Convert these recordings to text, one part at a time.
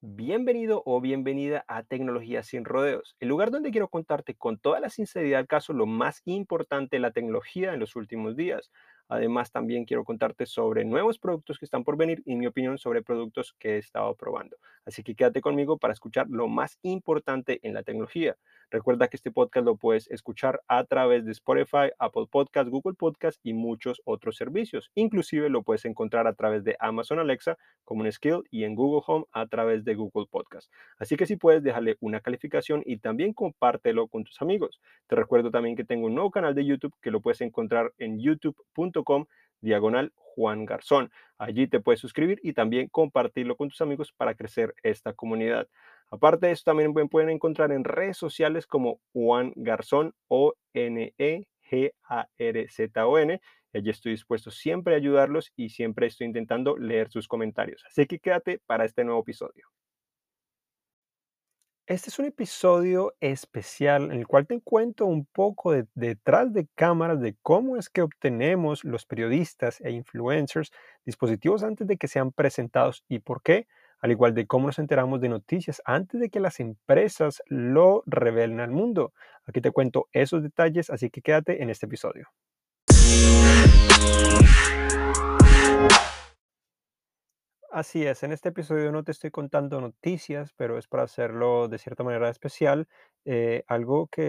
Bienvenido o bienvenida a Tecnología sin rodeos, el lugar donde quiero contarte con toda la sinceridad al caso lo más importante de la tecnología en los últimos días. Además, también quiero contarte sobre nuevos productos que están por venir y mi opinión sobre productos que he estado probando. Así que quédate conmigo para escuchar lo más importante en la tecnología. Recuerda que este podcast lo puedes escuchar a través de Spotify, Apple Podcast, Google Podcast y muchos otros servicios. Inclusive lo puedes encontrar a través de Amazon Alexa como un skill y en Google Home a través de Google Podcast. Así que si puedes, dejarle una calificación y también compártelo con tus amigos. Te recuerdo también que tengo un nuevo canal de YouTube que lo puedes encontrar en youtube.com diagonal Juan Garzón. Allí te puedes suscribir y también compartirlo con tus amigos para crecer esta comunidad. Aparte de eso, también pueden encontrar en redes sociales como Juan Garzón o N-E-G-A-R-Z-O-N. Allí estoy dispuesto siempre a ayudarlos y siempre estoy intentando leer sus comentarios. Así que quédate para este nuevo episodio. Este es un episodio especial en el cual te cuento un poco de, detrás de cámaras de cómo es que obtenemos los periodistas e influencers dispositivos antes de que sean presentados y por qué al igual de cómo nos enteramos de noticias antes de que las empresas lo revelen al mundo. Aquí te cuento esos detalles, así que quédate en este episodio. Así es, en este episodio no te estoy contando noticias, pero es para hacerlo de cierta manera especial, eh, algo que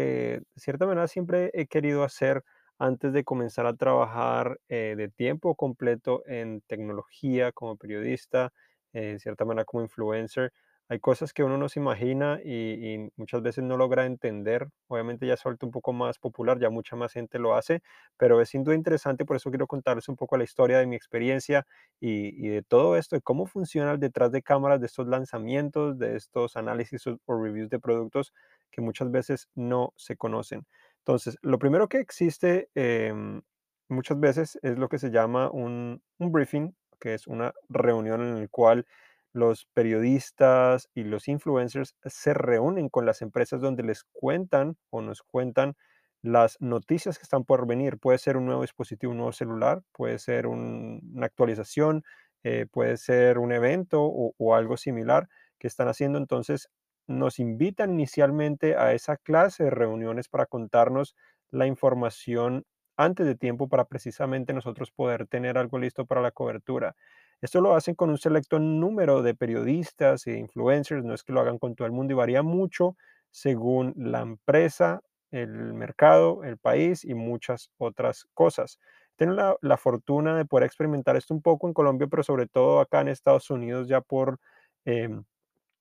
de cierta manera siempre he querido hacer antes de comenzar a trabajar eh, de tiempo completo en tecnología como periodista, en cierta manera como influencer. Hay cosas que uno no se imagina y, muchas veces no logra entender. Obviamente ya se un poco más popular, ya mucha más gente lo hace, pero es sin duda interesante, por eso quiero contarles un poco la historia de mi experiencia y, de todo esto, de cómo funciona detrás de cámaras de estos lanzamientos, de estos análisis o, reviews de productos que muchas veces no se conocen. Entonces, lo primero que existe em, muchas veces es lo que se llama un, un briefing que es una reunión en la cual los periodistas y los influencers se reúnen con las empresas donde les cuentan o nos cuentan las noticias que están por venir. Puede ser un nuevo dispositivo, un nuevo celular, puede ser una actualización, eh, puede ser un evento o, o, algo similar que están haciendo. Entonces nos invitan inicialmente a esa clase de reuniones para contarnos la información antes de tiempo para precisamente nosotros poder tener algo listo para la cobertura. Esto lo hacen con un selecto número de periodistas e influencers, no es que lo hagan con todo el mundo y varía mucho según la empresa, el mercado, el país y muchas otras cosas. Tengo la, fortuna de poder experimentar esto un poco en Colombia, pero sobre todo acá en Estados Unidos ya por em,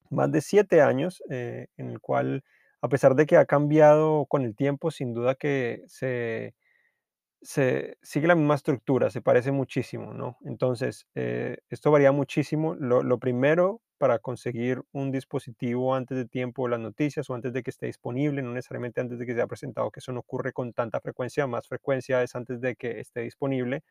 más de siete años, eh, en el cual, a pesar de que ha cambiado con el tiempo, sin duda que se se sigue la misma estructura, se parece muchísimo, ¿no? Entonces, eh, esto varía muchísimo. Lo, primero para conseguir un dispositivo antes de tiempo, las noticias o antes de que esté disponible, no necesariamente antes de que sea presentado, que eso no ocurre con tanta frecuencia, más frecuencia es antes de que esté disponible,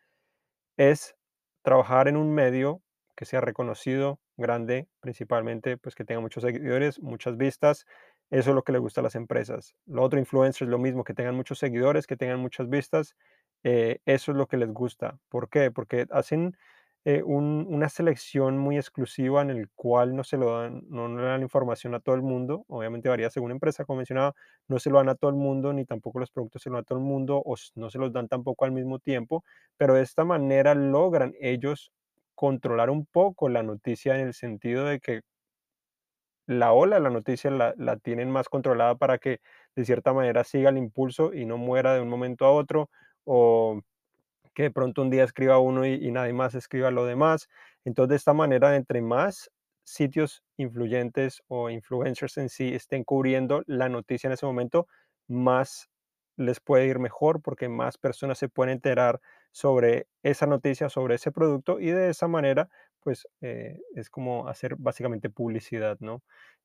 es trabajar en un medio que sea reconocido, grande, principalmente, pues que tenga muchos seguidores, muchas vistas. Eso es lo que le gusta a las empresas. Lo otro, influencers, lo mismo, que tengan muchos seguidores, que tengan muchas vistas eh, eso es lo que les gusta. ¿Por qué? Porque hacen eh, una selección muy exclusiva en el cual no se lo dan, no, le dan información a todo el mundo. Obviamente varía según empresa, como mencionaba, no se lo dan a todo el mundo, ni tampoco los productos se lo dan a todo el mundo, o no se los dan tampoco al mismo tiempo, pero de esta manera logran ellos controlar un poco la noticia en el sentido de que la ola, la noticia la, la tienen más controlada para que de cierta manera siga el impulso y no muera de un momento a otro o que de pronto un día escriba uno y, nadie más escriba lo demás. Entonces, de esta manera, entre más sitios influyentes o influencers en sí estén cubriendo la noticia en ese momento, más les puede ir mejor porque más personas se pueden enterar sobre esa noticia, sobre ese producto y de esa manera, pues eh, es como hacer básicamente publicidad, ¿no?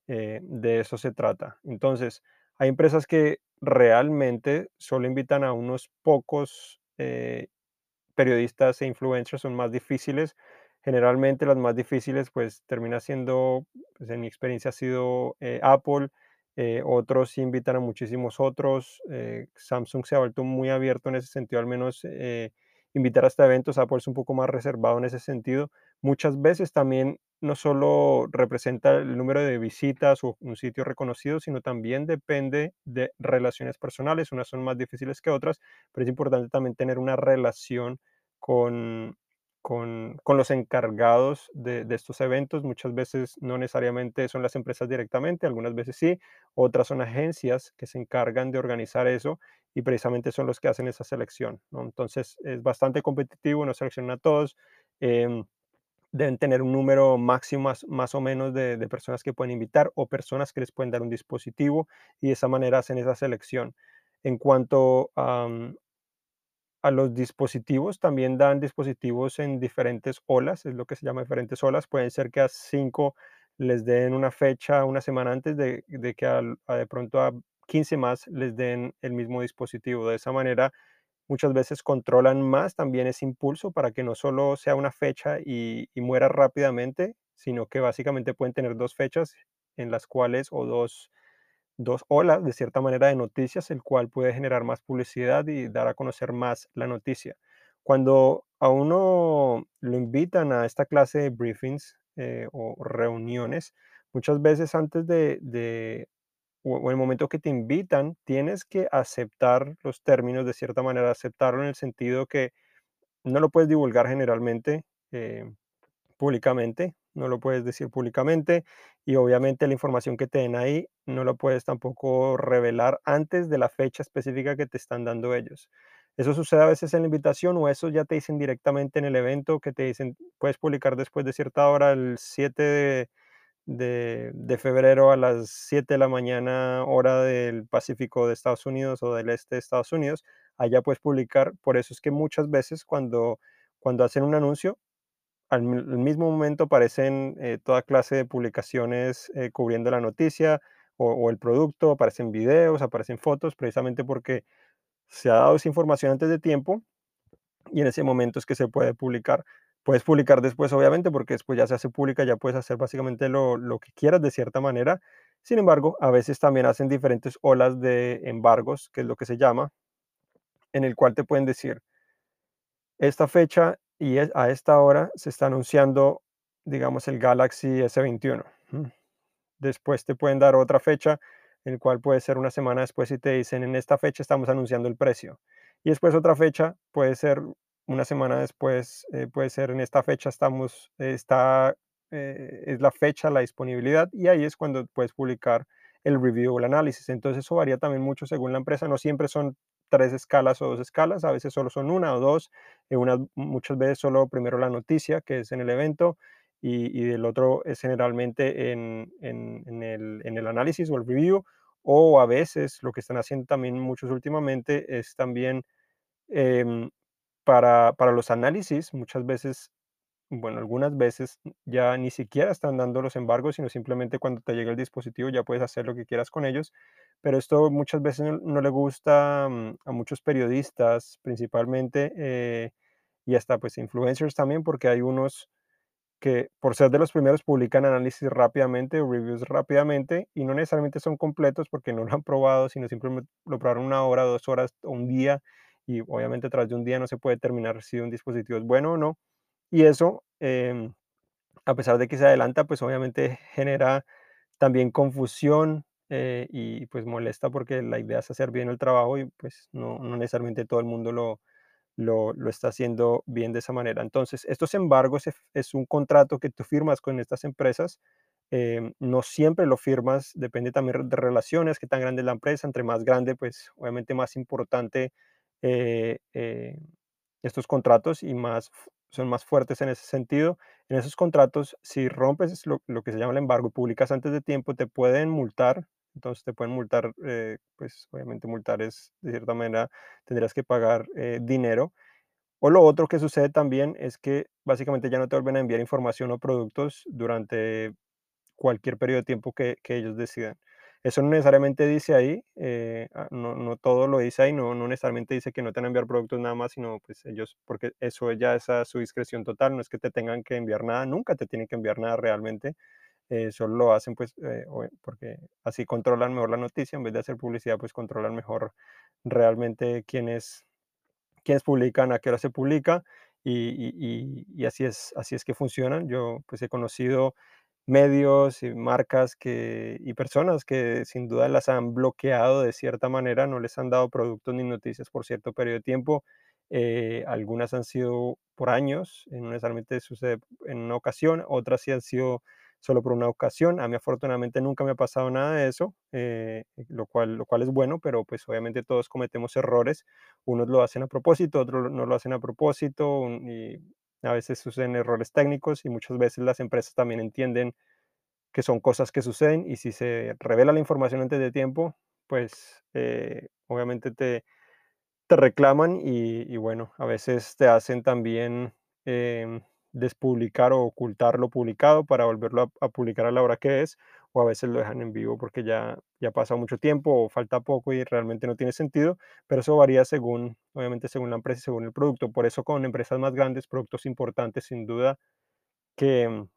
Eh, de eso se trata. Entonces, hay empresas que realmente solo invitan a unos pocos eh, periodistas e influencers, son más difíciles. Generalmente las más difíciles pues termina siendo, pues en mi experiencia ha sido eh, Apple, eh, otros invitan a muchísimos otros. eh, Samsung se ha vuelto muy abierto en ese sentido, al menos eh, invitar hasta eventos. Apple es un poco más reservado en ese sentido. Muchas veces también no solo representa el número de visitas o un sitio reconocido, sino también depende de relaciones personales. Unas son más difíciles que otras, pero es importante también tener una relación con, con, con los encargados de, de estos eventos. Muchas veces no necesariamente son las empresas directamente, algunas veces sí, otras son agencias que se encargan de organizar eso y precisamente son los que hacen esa selección. Entonces es bastante competitivo, no seleccionan a todos. em, deben tener un número máximo más, más o menos de, personas que pueden invitar o personas que les pueden dar un dispositivo y de esa manera hacen esa selección. En cuanto a, los dispositivos, también dan dispositivos en diferentes olas, es lo que se llama diferentes olas. Pueden ser que a 5 les den una fecha una semana antes de, de que a de pronto a 15 más les den el mismo dispositivo. De esa manera, muchas veces controlan más también ese impulso para que no solo sea una fecha y, muera rápidamente, sino que básicamente pueden tener dos fechas en las cuales o dos dos olas, de cierta manera, de noticias, el cual puede generar más publicidad y dar a conocer más la noticia. Cuando a uno lo invitan a esta clase de briefings eh, o reuniones, muchas veces antes de o, o el momento que te invitan, tienes que aceptar los términos de cierta manera, aceptarlo en el sentido que no lo puedes divulgar generalmente. eh, públicamente, no lo puedes decir públicamente y obviamente la información que te den ahí no lo puedes tampoco revelar antes de la fecha específica que te están dando ellos. Eso sucede a veces en la invitación o eso ya te dicen directamente en el evento que te dicen, puedes publicar después de cierta hora, el 7 de, de, febrero a las 7 de la mañana, hora del Pacífico de Estados Unidos o del este de Estados Unidos, allá puedes publicar. Por eso es que muchas veces cuando, cuando hacen un anuncio, al mi al mismo momento aparecen, eh, toda clase de publicaciones, eh, cubriendo la noticia o el producto, aparecen videos, aparecen fotos, precisamente porque se ha dado esa información antes de tiempo y en ese momento es que se puede publicar. Puedes publicar después, obviamente, porque después ya se hace pública, ya puedes hacer básicamente lo lo que quieras de cierta manera. Sin embargo, a veces también hacen diferentes olas de embargos, que es lo que se llama, en el cual te pueden decir: Esta fecha y a esta hora se está anunciando, digamos, el Galaxy S21. Mm. Después te pueden dar otra fecha, el cual puede ser una semana después y te dicen, en esta fecha estamos anunciando el precio. Y después otra fecha puede ser una semana después, eh, puede ser en esta fecha estamos, eh, está, eh, es la fecha, la disponibilidad, y ahí es cuando puedes publicar el review o el análisis. Entonces eso varía también mucho según la empresa, no siempre son tres escalas o dos escalas, a veces solo son una o dos, eh, muchas veces solo primero la noticia, que es en el evento, y, y el otro es generalmente en, en- en el, en el análisis o el review, o a veces lo que están haciendo también muchos últimamente es también em, para, para los análisis, muchas veces, bueno, algunas veces ya ni siquiera están dando los embargos, sino simplemente cuando te llega el dispositivo ya puedes hacer lo que quieras con ellos, pero esto muchas veces no, no le gusta mm, a muchos periodistas principalmente eh, y hasta pues influencers también, porque hay unos que por ser de los primeros publican análisis rápidamente o reviews rápidamente y no necesariamente son completos porque no lo han probado, sino simplemente lo probaron una hora, dos horas o un día y obviamente tras de un día no se puede determinar si un dispositivo es bueno o no. Y eso, em, a pesar de que se adelanta, pues obviamente genera también confusión eh, y pues molesta porque la idea es hacer bien el trabajo y pues no, no necesariamente todo el mundo lo, lo, lo está haciendo bien de esa manera. Entonces, estos embargos es, es un contrato que tú firmas con estas empresas. eh, no siempre lo firmas, depende también de relaciones, qué tan grande es la empresa. Entre más grande, pues obviamente más importante eh, eh, estos contratos y más son más fuertes en ese sentido. En esos contratos, si rompes lo, que se llama el embargo y publicas antes de tiempo, te pueden multar. Entonces te pueden multar, eh, pues obviamente multar es de cierta manera tendrías que pagar dinero. O lo otro que sucede también es que básicamente ya no te vuelven a enviar información o productos durante cualquier periodo de tiempo que ellos decidan. Eso no necesariamente dice ahí, eh, ah, no, no todo lo dice ahí, no, no necesariamente dice que no te van a enviar productos nada más, sino pues ellos, porque eso ya es a su discreción total, no es que te tengan que enviar nada, nunca te tienen que enviar nada realmente, eh, solo lo hacen pues eh, porque así controlan mejor la noticia, en vez de hacer publicidad, pues controlan mejor realmente quiénes, quiénes publican, a qué hora se publica y- y- y así es, así es que funcionan. Yo pues he conocido medios y marcas que, y personas que sin duda las han bloqueado de cierta manera, no les han dado productos ni noticias por cierto periodo de tiempo. Eh, algunas han sido por años, eh, no necesariamente sucede en una ocasión, otras sí han sido solo por una ocasión. A mí afortunadamente nunca me ha pasado nada de eso, eh, lo cual, lo cual es bueno, pero pues obviamente todos cometemos errores. Unos lo hacen a propósito, otros no lo hacen a propósito a veces suceden errores técnicos y muchas veces las empresas también entienden que son cosas que suceden y si se revela la información antes de tiempo, pues eh, obviamente te, te reclaman y, bueno, a veces te hacen también em, despublicar o ocultar lo publicado para volverlo a publicar a la hora que es, o a veces lo dejan en vivo porque ya, ya pasa mucho tiempo o falta poco y realmente no tiene sentido, pero eso varía según, obviamente según la empresa y según el producto. Por eso con empresas más grandes, productos importantes, sin duda que mm,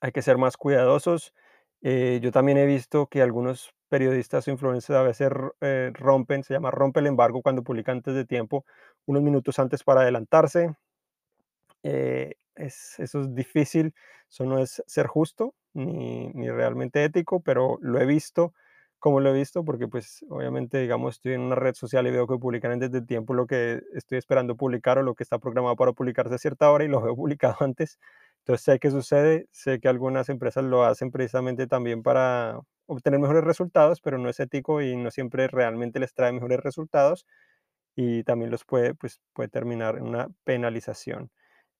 hay que ser más cuidadosos. Eh, yo también he visto que algunos periodistas o influencers a veces eh, rompen, se llama rompe el embargo cuando publican antes de tiempo, unos minutos antes para adelantarse. Eh, es, eso es difícil, eso no es ser justo ni, ni realmente ético, pero lo he visto, como lo he visto, porque pues obviamente, digamos, estoy en una red social y veo que publican antes de tiempo lo que estoy esperando publicar o lo que está programado para publicarse a cierta hora y lo veo publicado antes. Entonces sé qué sucede, sé que algunas empresas lo hacen precisamente también para obtener mejores resultados, pero no es ético y no siempre realmente les trae mejores resultados y también los puede, pues, puede terminar en una penalización.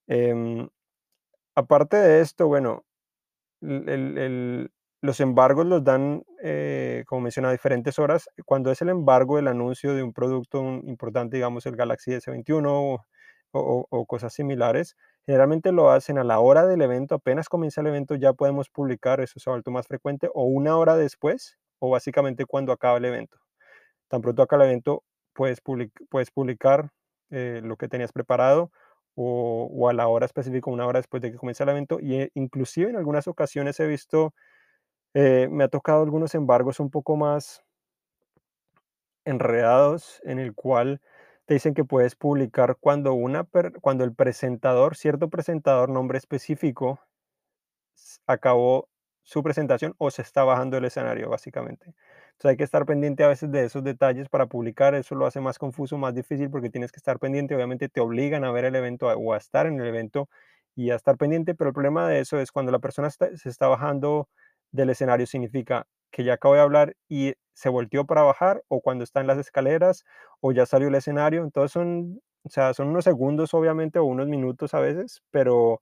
Em, aparte de esto, bueno, los embargos los dan, eh, como mencioné, a diferentes horas. Cuando es el embargo del anuncio de un producto importante, digamos, el Galaxy S21 o cosas similares, generalmente lo hacen a la hora del evento, apenas comienza el evento ya podemos publicar, eso ha vuelto más frecuente, o una hora después, o básicamente cuando acaba el evento. Tan pronto acaba el evento, puedes publicar, eh, lo que tenías preparado, o o a la hora específica, una hora después de que comience el evento, y, eh, inclusive en algunas ocasiones he visto, eh, me ha tocado algunos embargos un poco más enredados, en el cual te dicen que puedes publicar cuando una cuando el presentador, cierto presentador, nombre específico, acabó su presentación o se está bajando del escenario, básicamente. Entonces hay que estar pendiente a veces de esos detalles para publicar, eso lo hace más confuso, más difícil porque tienes que estar pendiente, obviamente te obligan a ver el evento o a estar en el evento y a estar pendiente, pero el problema de eso es cuando la persona está- se está bajando del escenario, significa que ya acabo de hablar y se volteó para bajar o cuando está en las escaleras o ya salió el escenario, entonces son, o sea, son unos segundos obviamente o unos minutos a veces, pero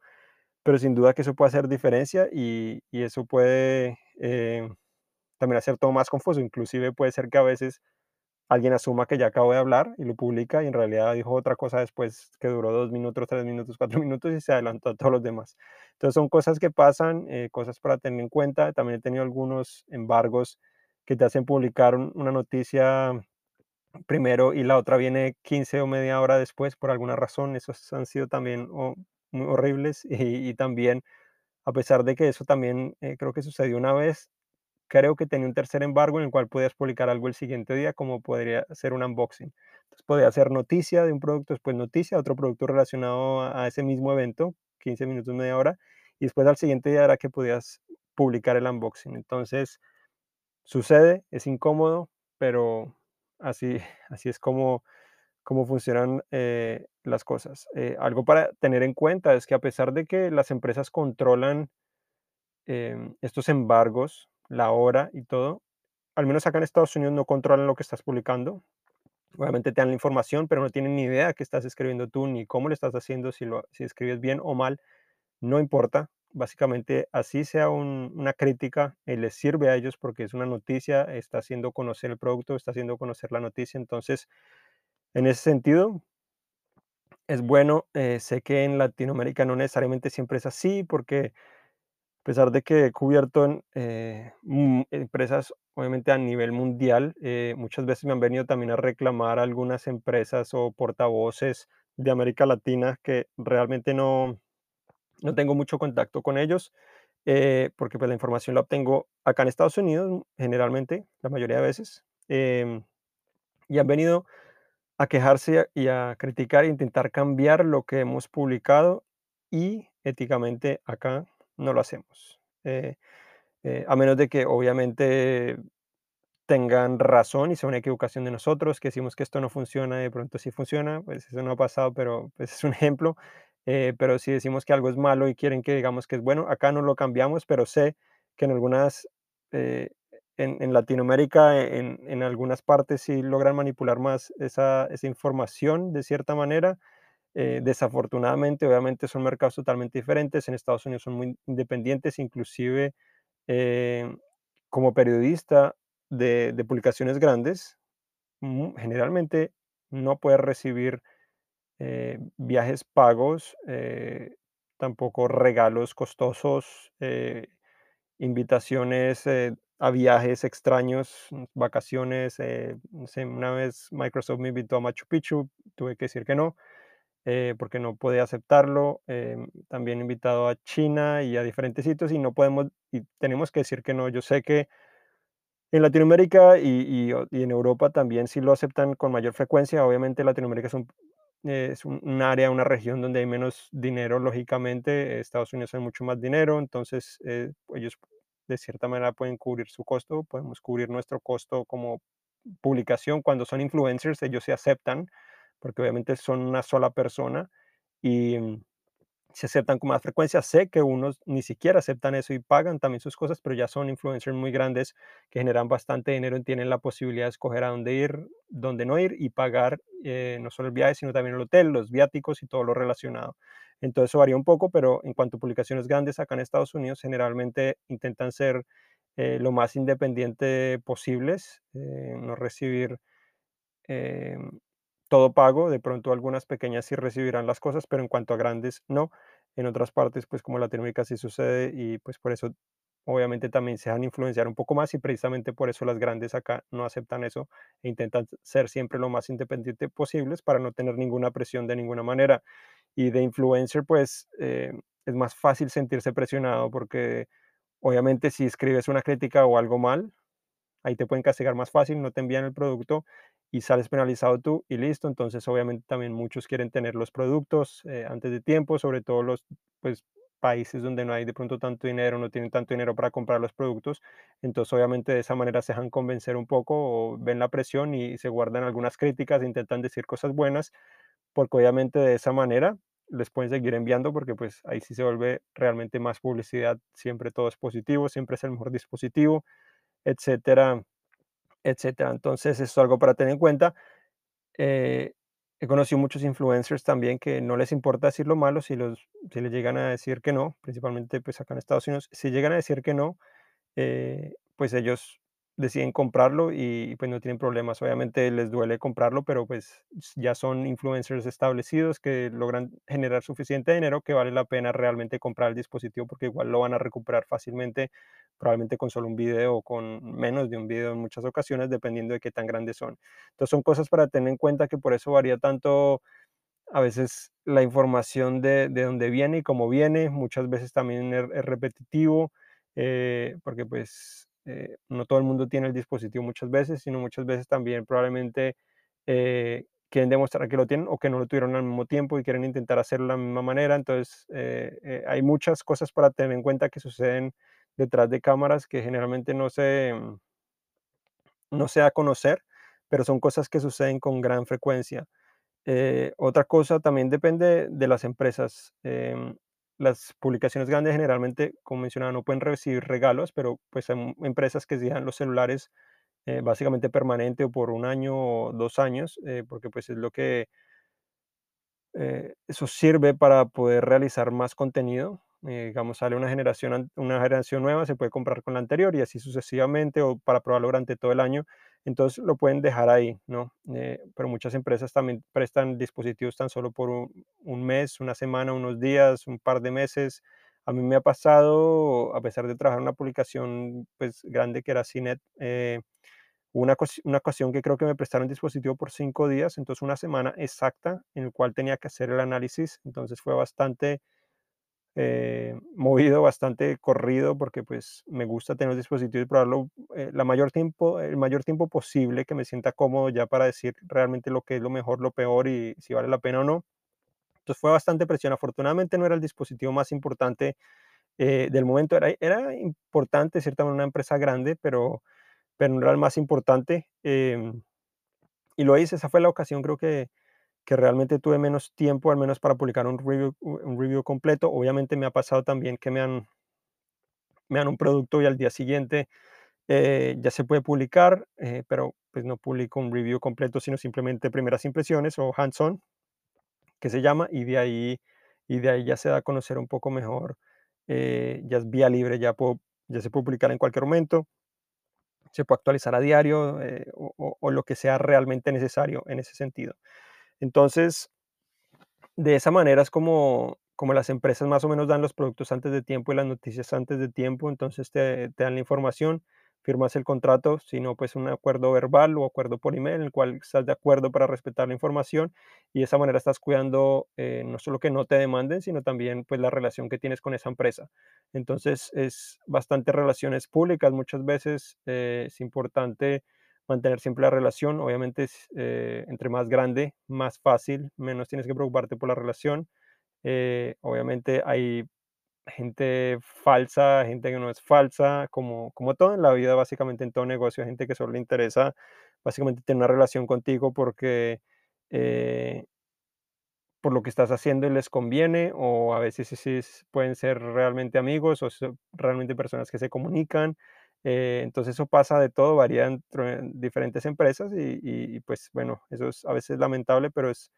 pero sin duda que eso puede hacer diferencia y, y eso puede eh, también hacer todo más confuso. Inclusive puede ser que a veces alguien asuma que ya acabo de hablar y lo publica y en realidad dijo otra cosa después que duró dos minutos, tres minutos, cuatro minutos y se adelantó a todos los demás. Entonces son cosas que pasan, eh, cosas para tener en cuenta. También he tenido algunos embargos que te hacen publicar un- una noticia primero y la otra viene 15 o media hora después por alguna razón. Esos han sido también oh, muy horribles y, y también a pesar de que eso también, eh, creo que sucedió una vez, creo que tenía un tercer embargo en el cual podías publicar algo el siguiente día, como podría ser un unboxing. Entonces, podía ser noticia de un producto, después noticia, otro producto relacionado a a ese mismo evento, 15 minutos, media hora, y después al siguiente día era que podías publicar el unboxing. Entonces, sucede, es incómodo, pero así así es como cómo funcionan, eh, las cosas. Eh, algo para tener en cuenta es que a pesar de que las empresas controlan em, estos embargos, la hora y todo, al menos acá en Estados Unidos no controlan lo que estás publicando. Obviamente te dan la información, pero no tienen ni idea qué estás escribiendo tú, ni cómo lo estás haciendo, si, lo, si escribes bien o mal, no importa. Básicamente, así sea un- una crítica, eh, les sirve a ellos porque es una noticia, está haciendo conocer el producto, está haciendo conocer la noticia. Entonces, en ese sentido, es bueno. eh, sé que en Latinoamérica no necesariamente siempre es así, porque pesar de que he cubierto en, eh, mm, empresas, obviamente a nivel mundial, eh, muchas veces me han venido también a reclamar algunas empresas o portavoces de América Latina que realmente no, no tengo mucho contacto con ellos. eh, porque pues la información la obtengo acá en Estados Unidos, generalmente, la mayoría de veces, em, y han venido a quejarse y a criticar e intentar cambiar lo que hemos publicado y éticamente acá no lo hacemos. Eh, eh, a menos de que obviamente tengan razón y sea una equivocación de nosotros, que decimos que esto no funciona, de pronto sí funciona, pues eso no ha pasado, pero pues es un ejemplo. Eh, pero si decimos que algo es malo y quieren que digamos que es bueno, acá no lo cambiamos, pero sé que en algunas, eh, en, Latinoamérica, en, en algunas partes sí logran manipular más esa, esa información de cierta manera. Eh, desafortunadamente, obviamente son mercados totalmente diferentes. En Estados Unidos son muy independientes, inclusive eh, como periodista de, de publicaciones grandes, mu- generalmente no puedes recibir eh, viajes pagos, tampoco regalos costosos, invitaciones a viajes extraños, mm, vacaciones. no sé, una vez Microsoft me invitó a Machu Picchu, tuve que decir que no, eh, porque no podía aceptarlo. em, también invitado a China y a diferentes sitios y no podemos, y tenemos que decir que no. Yo sé que en Latinoamérica y y y en Europa también sí lo aceptan con mayor frecuencia. Obviamente, Latinoamérica es un eh, es un un área, una región donde hay menos dinero, lógicamente. Estados Unidos hay mucho más dinero, entonces, eh, ellos de cierta manera pueden cubrir su costo, podemos cubrir nuestro costo como publicación. Cuando son influencers, ellos se aceptan, porque obviamente son una sola persona y mm, se aceptan con más frecuencia. Sé que unos ni siquiera aceptan eso y pagan también sus cosas, pero ya son influencers muy grandes que generan bastante dinero y tienen la posibilidad de escoger a dónde ir, dónde no ir y pagar eh, no solo el viaje, sino también el hotel, los viáticos y todo lo relacionado. Entonces eso varía un poco, pero en cuanto a publicaciones grandes acá en Estados Unidos, generalmente intentan ser eh, lo más independiente posibles, eh, no recibir em, todo pago, de pronto algunas pequeñas sí recibirán las cosas, pero en cuanto a grandes no. En otras partes, pues como Latinoamérica sí sucede y pues por eso obviamente también se dejan influenciar un poco más y precisamente por eso las grandes acá no aceptan eso e intentan ser siempre lo más independiente posibles para no tener ninguna presión de ninguna manera. Y de influencer, pues eh, es más fácil sentirse presionado porque obviamente si escribes una crítica o algo mal, Ahí te pueden castigar más fácil, no te envían el producto y sales penalizado tú y listo. Entonces, obviamente, también muchos quieren tener los productos eh, antes de tiempo, sobre todo los pues, países donde no hay de pronto tanto dinero, no tienen tanto dinero para comprar los productos. Entonces, obviamente, de esa manera se dejan convencer un poco o ven la presión y se guardan algunas críticas, intentan decir cosas buenas, porque obviamente de esa manera les pueden seguir enviando porque pues ahí sí se vuelve realmente más publicidad, siempre todo es positivo, siempre es el mejor dispositivo etcétera, etcétera. Entonces, eso es algo para tener en cuenta. Eh, he conocido muchos influencers también que no les importa decir lo malo si los si les llegan a decir que no, principalmente, pues, acá en Estados Unidos, si llegan a decir que no, eh, pues ellos deciden comprarlo y pues no tienen problemas. Obviamente les duele comprarlo, pero pues ya son influencers establecidos que logran generar suficiente dinero que vale la pena realmente comprar el dispositivo porque igual lo van a recuperar fácilmente, probablemente con solo un video o con menos de un video en muchas ocasiones, dependiendo de qué tan grandes son. Entonces son cosas para tener en cuenta que por eso varía tanto a veces la información de, de dónde viene y cómo viene, muchas veces también es, es repetitivo, eh, porque pues eh, no todo el mundo tiene el dispositivo muchas veces, sino muchas veces también probablemente eh, quieren demostrar que lo tienen o que no lo tuvieron al mismo tiempo y quieren intentar hacerlo de la misma manera. Entonces, eh, eh, hay muchas cosas para tener en cuenta que suceden detrás de cámaras que generalmente no se, no se da a conocer, pero son cosas que suceden con gran frecuencia. Otra cosa también depende de las empresas. Las publicaciones grandes generalmente, como mencionaba, no pueden recibir regalos, pero pues hay empresas que dejan los celulares eh, básicamente permanente o por un año o dos años, eh, porque pues es lo que eh, eso sirve para poder realizar más contenido. digamos, sale una generación, una generación nueva, se puede comprar con la anterior y así sucesivamente, o para probarlo durante todo el año. Entonces lo pueden dejar ahí, ¿no? Eh, pero muchas empresas también prestan dispositivos tan solo por un, un mes, una semana, unos días, un par de meses. A mí me ha pasado, a pesar de trabajar en una publicación pues, grande que era CINET, eh, una, una ocasión que creo que me prestaron dispositivo por cinco días, entonces una semana exacta en el cual tenía que hacer el análisis, entonces fue bastante eh, movido, bastante corrido, porque pues me gusta tener los dispositivos y probarlo eh, la mayor tiempo, el mayor tiempo posible, que me sienta cómodo ya para decir realmente lo que es lo mejor, lo peor y si vale la pena o no. Entonces fue bastante presión. Afortunadamente no era el dispositivo más importante eh, del momento. Era, era importante, ciertamente, una empresa grande, pero, pero no era el más importante. em, y lo hice, esa fue la ocasión, creo que, que realmente tuve menos tiempo, al menos para publicar un review, un review completo. Obviamente me ha pasado también que me han, me dan un producto y al día siguiente eh, ya se puede publicar, eh, pero pues no publico un review completo, sino simplemente primeras impresiones o hands-on, que se llama, y de ahí, y de ahí ya se da a conocer un poco mejor. eh, ya es vía libre, ya, se puede publicar en cualquier momento, se puede actualizar a diario o lo que sea realmente necesario en ese sentido. Entonces, de esa manera es como, como las empresas más o menos dan los productos antes de tiempo y las noticias antes de tiempo, entonces te, te dan la información, firmas el contrato, si no, pues un acuerdo verbal o acuerdo por email en el cual estás de acuerdo para respetar la información y de esa manera estás cuidando eh, no solo que no te demanden, sino también pues la relación que tienes con esa empresa. Entonces es bastante relaciones públicas, muchas veces eh, es importante mantener siempre la relación. Obviamente, es, eh, entre más grande, más fácil, menos tienes que preocuparte por la relación. Eh, obviamente hay gente falsa, gente que no es falsa, como, como todo en la vida, básicamente en todo negocio, gente que solo le interesa básicamente tener una relación contigo porque eh, por lo que estás haciendo y les conviene, o a veces sí, sí pueden ser realmente amigos o realmente personas que se comunican. Eh, entonces eso pasa de todo, varía entre en diferentes empresas y, pues bueno, eso es a veces lamentable, pero es,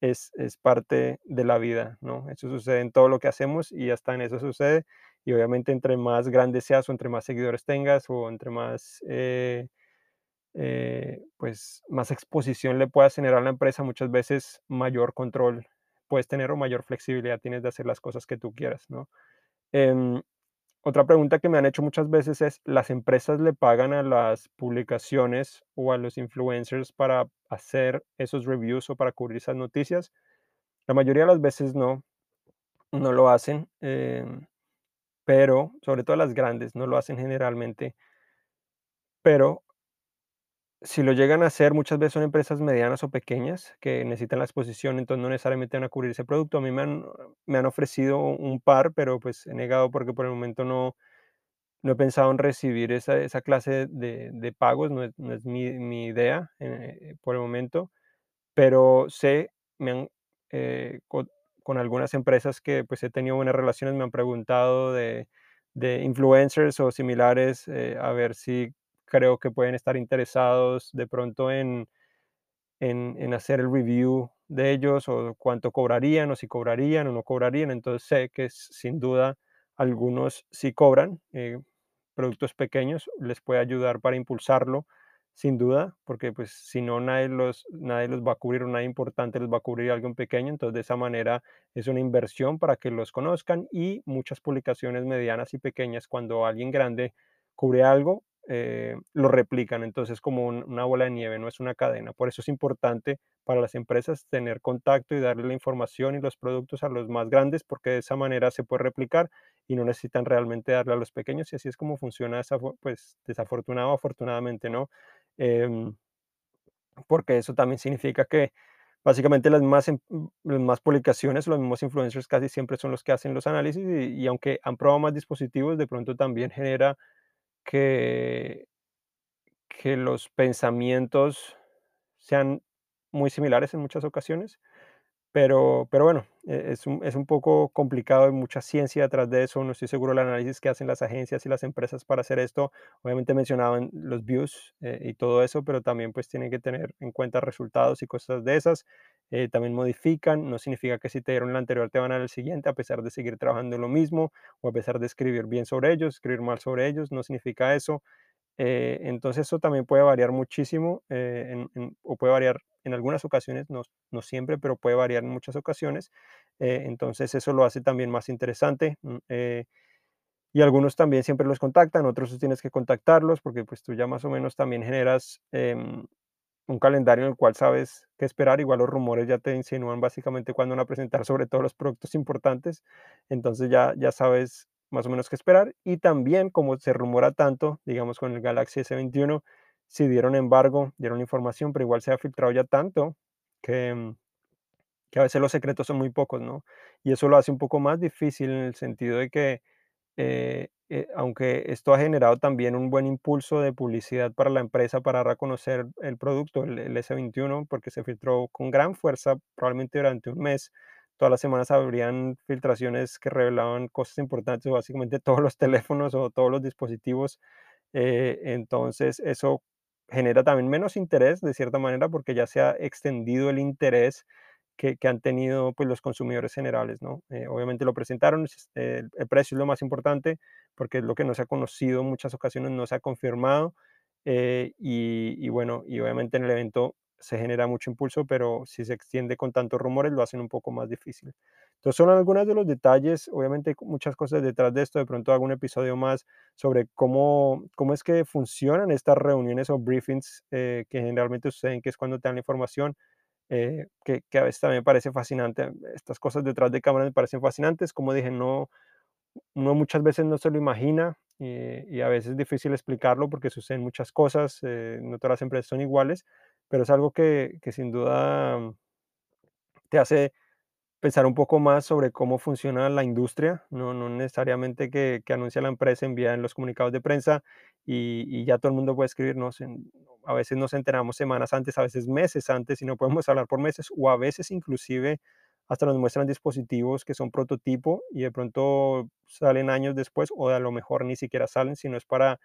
es, es parte de la vida, ¿no? Eso sucede en todo lo que hacemos y hasta en eso sucede. Y obviamente entre más grande seas o entre más seguidores tengas o entre más... eh, eh, pues más exposición le puedas generar a la empresa, muchas veces mayor control puedes tener o mayor flexibilidad tienes de hacer las cosas que tú quieras, ¿no? Otra pregunta que me han hecho muchas veces es, ¿las empresas le pagan a las publicaciones o a los influencers para hacer esos reviews o para cubrir esas noticias? La mayoría de las veces no, no lo hacen, em, pero sobre todo las grandes no lo hacen generalmente, pero Si lo llegan a hacer, muchas veces son empresas medianas o pequeñas que necesitan la exposición, entonces no necesariamente van a cubrir ese producto. A mí me han, me han ofrecido un par, pero pues he negado porque por el momento no, no he pensado en recibir esa, esa clase de, de pagos, no es, mi, mi idea eh, por el momento pero sé, me han, eh, co- con, algunas empresas que pues he tenido buenas relaciones, me han preguntado de, de influencers o similares, eh, a ver si creo que pueden estar interesados de pronto en, en, en hacer el review de ellos o cuánto cobrarían o si cobrarían o no cobrarían. Entonces sé que sin duda algunos sí cobran, eh, productos pequeños, les puede ayudar para impulsarlo, sin duda, porque pues si no nadie los, nadie los va a cubrir o nada importante les va a cubrir algo pequeño, entonces de esa manera es una inversión para que los conozcan y muchas publicaciones medianas y pequeñas cuando alguien grande cubre algo, eh, lo replican, entonces como un- una bola de nieve, no es una cadena. Por eso es importante para las empresas tener contacto y darle la información y los productos a los más grandes, porque de esa manera se puede replicar y no necesitan realmente darle a los pequeños y así es como funciona, desafo- pues desafortunado afortunadamente, ¿no? Em, porque eso también significa que básicamente las más, em- las más publicaciones, los mismos influencers casi siempre son los que hacen los análisis y aunque han probado más dispositivos, de pronto también genera que que los pensamientos sean muy similares en muchas ocasiones, pero, pero bueno, e- es un, es un poco complicado, hay mucha ciencia detrás de eso, no estoy seguro del análisis que hacen las agencias y las empresas para hacer esto. Obviamente mencionaban los views eh, y todo eso, pero también pues tienen que tener en cuenta resultados y cosas de esas. Eh, también modifican, no significa que si te dieron el anterior te van a dar el siguiente, a pesar de seguir trabajando lo mismo o a pesar de escribir bien sobre ellos, escribir mal sobre ellos, no significa eso eh, entonces eso también puede variar muchísimo eh, o puede variar en algunas ocasiones, no, no siempre, pero puede variar en muchas ocasiones. entonces eso lo hace también más interesante. mm, y algunos también siempre los contactan, otros tienes que contactarlos porque pues tú ya más o menos también generas em, un calendario en el cual sabes qué esperar. Igual los rumores ya te insinúan básicamente cuándo van a presentar sobre todos los productos importantes. Entonces ya, ya sabes más o menos qué esperar. Y también, como se rumora tanto, digamos con el Galaxy S21, si dieron embargo, dieron información, pero igual se ha filtrado ya tanto que, mm, que a veces los secretos son muy pocos, ¿no? Y eso lo hace un poco más difícil en el sentido de que eh, eh, aunque esto ha generado también un buen impulso de publicidad para la empresa para dar a conocer el producto, el, el S21, porque se filtró con gran fuerza, probablemente durante un mes. Todas las semanas habrían filtraciones que revelaban cosas importantes, básicamente todos los teléfonos o todos los dispositivos. Eh, entonces, eso genera también menos interés, de cierta manera, porque ya se ha extendido el interés que, han tenido pues, los consumidores generales, ¿no? Eh, obviamente lo presentaron, es- eh, el, precio es lo más importante, porque es lo que no se ha conocido en muchas ocasiones, no se ha confirmado, eh, y, bueno, y obviamente en el evento se genera mucho impulso, pero si se extiende con tantos rumores lo hacen un poco más difícil. Entonces son algunos de los detalles, obviamente muchas cosas detrás de esto, de pronto algún episodio más sobre cómo, cómo es que funcionan estas reuniones o briefings que generalmente suceden, que es cuando te dan la información eh, que, que a veces también me parece fascinante. Estas cosas detrás de cámaras me parecen fascinantes. Como dije, no, uno muchas veces no se lo imagina eh, y a veces es difícil explicarlo porque suceden muchas cosas, eh, no todas las empresas son iguales, pero es algo que, que sin duda te hace pensar un poco más sobre cómo funciona la industria, no, no necesariamente que, que anuncia la empresa, envía en los comunicados de prensa y, y ya todo el mundo puede escribir, no sé, a veces nos enteramos semanas antes, a veces meses antes y no podemos hablar por meses o a veces inclusive hasta nos muestran dispositivos que son prototipo y de pronto salen años después o a lo mejor ni siquiera salen, sino es para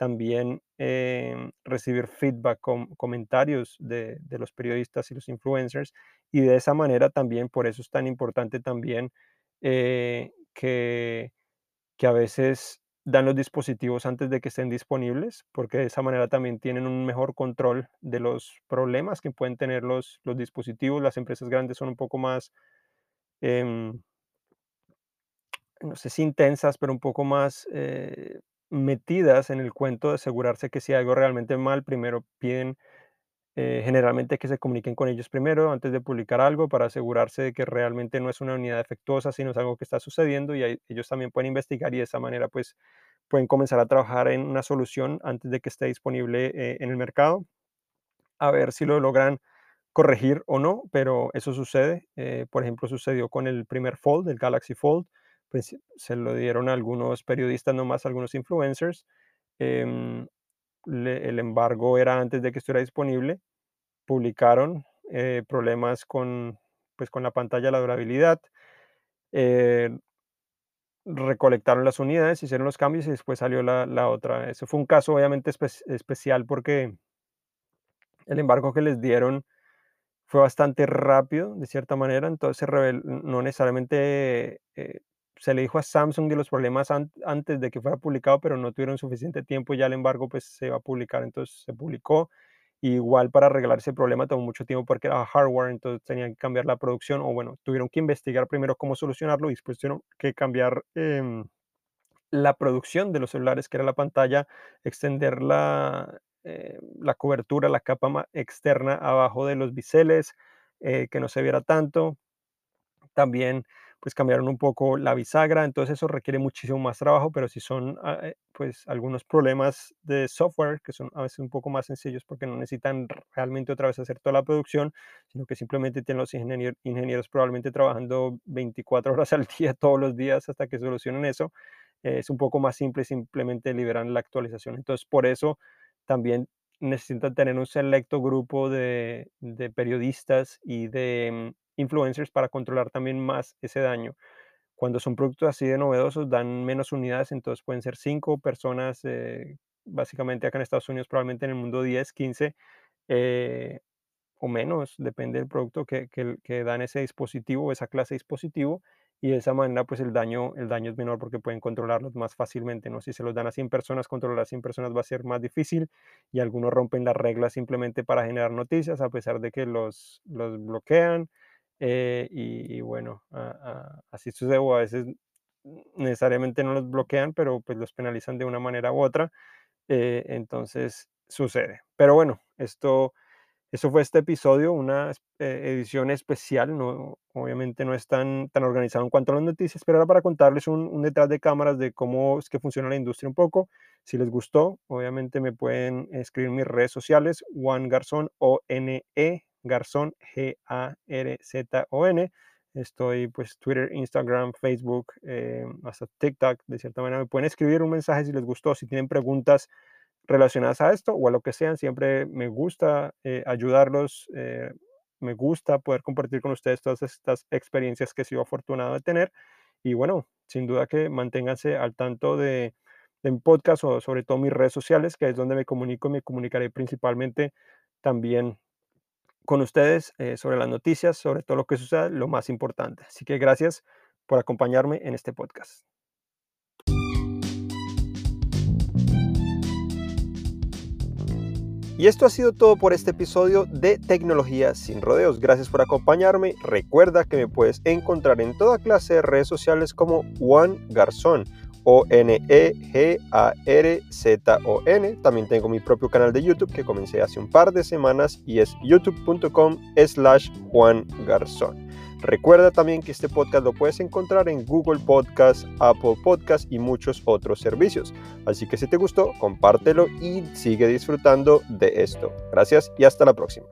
también em, recibir feedback, com- comentarios de, de los periodistas y los influencers y de esa manera también, por eso es tan importante también eh, que, que a veces dan los dispositivos antes de que estén disponibles, porque de esa manera también tienen un mejor control de los problemas que pueden tener los, los dispositivos. Las empresas grandes son un poco más, em, no sé si intensas, pero un poco más eh, metidas en el cuento de asegurarse que si algo realmente mal, primero piden eh, generalmente que se comuniquen con ellos primero antes de publicar algo para asegurarse de que realmente no es una unidad defectuosa, sino es algo que está sucediendo y ellos también pueden investigar y de esa manera pues pueden comenzar a trabajar en una solución antes de que esté disponible eh, en el mercado, a ver si lo logran corregir o no, pero eso sucede. Eh, por ejemplo, sucedió con el primer Fold, el Galaxy Fold, pues se lo dieron a algunos periodistas, nomás a algunos influencers. em, el embargo era antes de que estuviera disponible publicaron eh, problemas con, pues, con la pantalla, la durabilidad, eh, recolectaron las unidades, hicieron los cambios y después salió la, otra. Eso fue un caso obviamente espe- especial porque el embargo que les dieron fue bastante rápido, de cierta manera, entonces no necesariamente eh, se le dijo a Samsung de los problemas an- antes de que fuera publicado, pero no tuvieron suficiente tiempo, ya el embargo pues se iba a publicar, entonces se publicó. Igual para arreglar ese problema tomó mucho tiempo porque era hardware, entonces tenían que cambiar la producción, o bueno, tuvieron que investigar primero cómo solucionarlo y después tuvieron que cambiar em, la producción de los celulares, que era la pantalla, extender la, eh, la cobertura, la capa externa abajo de los biseles, eh, que no se viera tanto. También, pues, cambiaron un poco la bisagra, entonces eso requiere muchísimo más trabajo, pero si son, ah, eh, pues, algunos problemas de software, que son a veces un poco más sencillos, porque no necesitan realmente otra vez hacer toda la producción, sino que simplemente tienen los ingenier ingenieros probablemente trabajando 24 horas al día, todos los días, hasta que solucionen eso. Eh, es un poco más simple, simplemente liberan la actualización. Entonces, por eso también necesitan tener un selecto grupo de de periodistas y de influencers para controlar también más ese daño. Cuando son productos así de novedosos, dan menos unidades, entonces pueden ser 5 personas, eh, básicamente acá en Estados Unidos, probablemente en el mundo 10 15 eh, o menos, depende del producto que, que, que dan ese dispositivo, esa clase de dispositivo, y de esa manera pues el daño, el daño es menor porque pueden controlarlos más fácilmente, ¿no? Si se los dan a 100 personas, controlar a 100 personas va a ser más difícil y algunos rompen las reglas simplemente para generar noticias, a pesar de que los, los bloquean, eh, y, bueno, así sucede, o a veces necesariamente no los bloquean, pero pues los penalizan de una manera u otra, eh, entonces sucede. Pero bueno, esto Eso fue este episodio, una eh, edición especial, no, obviamente no es tan, tan organizado en cuanto a las noticias, pero era para contarles un, un, detrás de cámaras de cómo es que funciona la industria un poco. Si les gustó, obviamente me pueden escribir mis redes sociales, Juan Garzón, O-N-E, Garzón, G-A-R-Z-O-N. Estoy pues Twitter, Instagram, Facebook, eh, hasta TikTok. De cierta manera me pueden escribir un mensaje si les gustó, si tienen preguntas relacionadas a esto o a lo que sean. Siempre me gusta eh, ayudarlos, eh, me gusta poder compartir con ustedes todas estas experiencias que he sido afortunado de tener. Y bueno, sin duda que manténganse al tanto de, de mi podcast o sobre todo mis redes sociales, que es donde me comunico y me comunicaré principalmente también con ustedes eh, sobre las noticias, sobre todo lo que sucede, lo más importante. Así que gracias por acompañarme en este podcast. Y esto ha sido todo por este episodio de Tecnología sin rodeos. Gracias por acompañarme. Recuerda que me puedes encontrar en toda clase de redes sociales como Juan Garzón. O-N-E-G-A-R-Z-O-N. También tengo mi propio canal de YouTube que comencé hace un par de semanas y es youtube.com slash Juan Garzón. Recuerda también que este podcast lo puedes encontrar en Google Podcast, Apple Podcast y muchos otros servicios. Así que si te gustó, compártelo y sigue disfrutando de esto. Gracias y hasta la próxima.